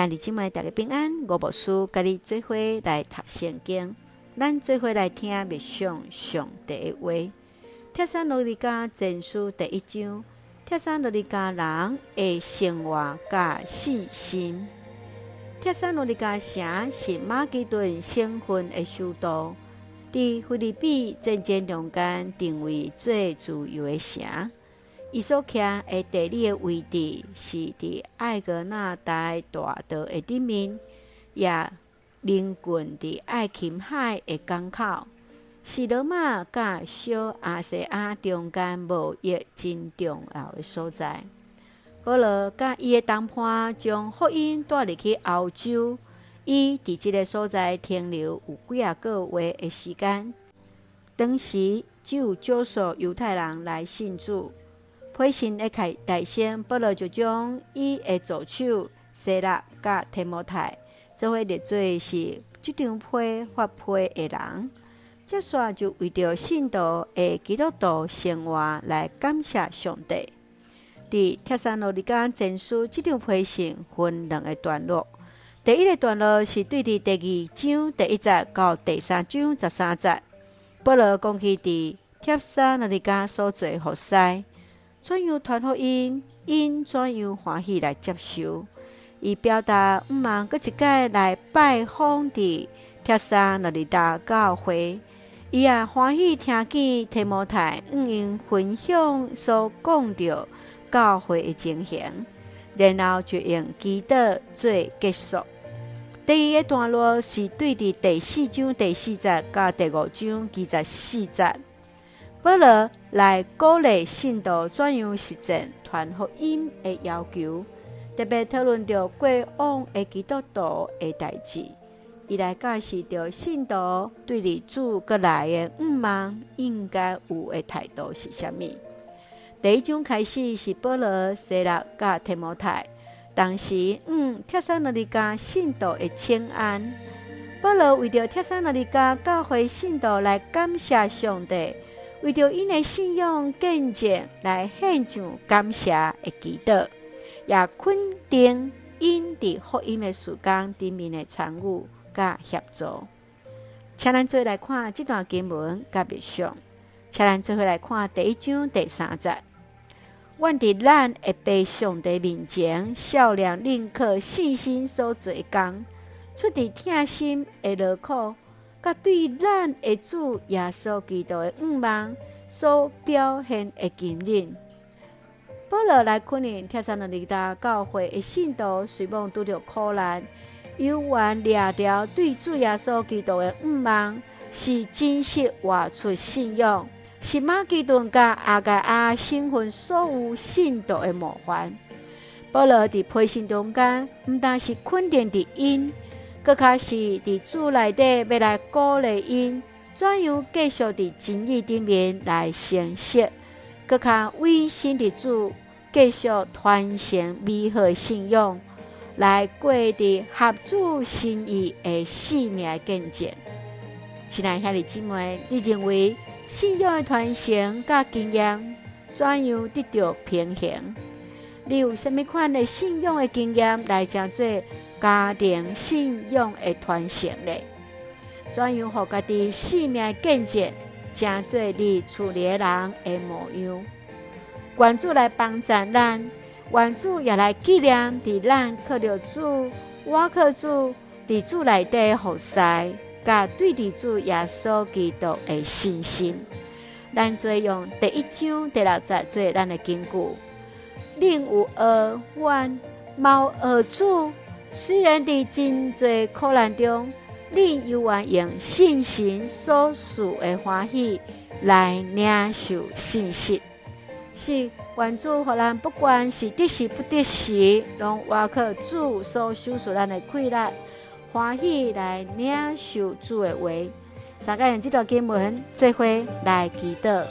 兄弟姊妹，大家平安。我无事，甲你做伙来读圣经，咱做伙来听默想上帝的话。帖撒罗尼迦前书第一章，帖撒罗尼迦人的生活甲信心。帖撒罗尼迦城是马其顿省份的首都，伫菲律宾战争中间定位最自由的城。伊所徛的地理的位置是伫爱格纳大大道的顶面，也邻近伫爱琴海的港口，是罗马甲小亚细亚中间贸易真重要的所在。保罗甲伊的同伴将福音带入去欧洲，伊伫即个所在停留有几啊个月的时间。当时只有少数犹太人来信主。回信的开大先，保罗就将伊的助手西拉甲提摩太，做为列做是这张批发批的人。接续就为着信徒的基督徒生活来感谢上帝。伫帖撒罗尼迦前书这张批信分两个段落，第一个段落是对伫第二章第一节到第三章十三节，保罗讲起伫帖撒罗尼迦所做服侍。怎样传福音？因怎样欢喜来接受？以表达毋茫搁一届来拜访伫帖撒罗尼迦教会，伊也欢喜听见提摩太毋用分享所讲着教会的情形，然后就用祈祷做结束。第二个段落是对伫第四章第四节到第五章二十四节。保罗来鼓励信徒怎样实践传福音的要求，特别讨论到过往的基督徒的代志，伊来解释着信徒对离主阁来的毋茫应该有的态度是啥物。第一种开始是保罗、西拉甲提摩太，当时嗯，帖撒罗尼迦信徒的请安，保罗为着帖撒罗尼迦教会信徒来感谢上帝。为着因的信仰见证来献上感谢的祈祷，也肯定因伫福音的事工顶面的参与甲协助。请咱做来看这段经文甲别上，请咱做回来看第一章第三节。阮伫咱会被上帝面前笑脸认可信心所做工，出于痛心的劳苦。甲对咱的主耶稣基督的毋茫所表现的坚忍，保罗来肯定帖撒罗尼迦教会的信徒，虽望拄着苦难，犹原掠牢对主耶稣基督的毋茫，是真实活出信仰，是马其顿甲亚该亚省份所有信徒的模范。保罗伫批信中间，毋但是肯定伫因。阁较是伫主内底要来鼓励因，怎样继续伫真理顶面来成熟，阁较委身伫主，继续传承美好信仰，来过伫合主心意的生命见证。亲爱兄弟姊妹，你认为信仰的传承甲经验怎样得到平衡？你有啥物款的信仰的经验来讲做家庭信仰的传承呢？怎样互家己性命见证，成做你厝里的人的模样？愿主来帮助咱，愿主也来纪念伫咱靠着主，我靠主伫主内底服侍，甲对伫主耶稣基督的信心。咱做用第一章第六节做咱的根据。另有二万毛二主，虽然伫真济苦难中，恁犹原用信心所赐的欢喜来领受信息。是愿主互咱不管是得时不得时，拢活靠主所授赐咱的快乐欢喜来领受主的话。三个用这段经文做伙来祈祷。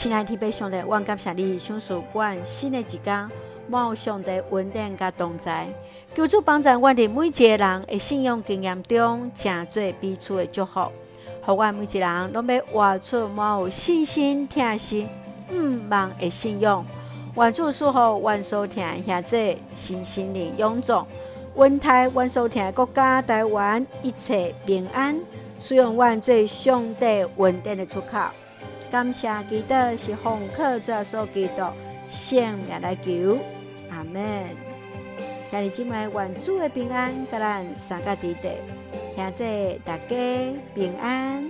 亲爱的弟兄姊妹，我感谢你，享受阮新的一天，有上帝恩典甲同在，求主帮助阮的每一个人的信仰经验中，成做彼此的祝福，互阮每一个人拢要活出满有信心、疼惜、毋茫的信仰。愿主赐福阮所听，现在新心灵臃肿，温台阮所听的国家台湾一切平安，使用阮最上帝稳定的出口。感谢基督是奉靠主所基督圣名来求，阿门。今日姊妹愿主的平安，甲咱三个弟弟，现在大家平安。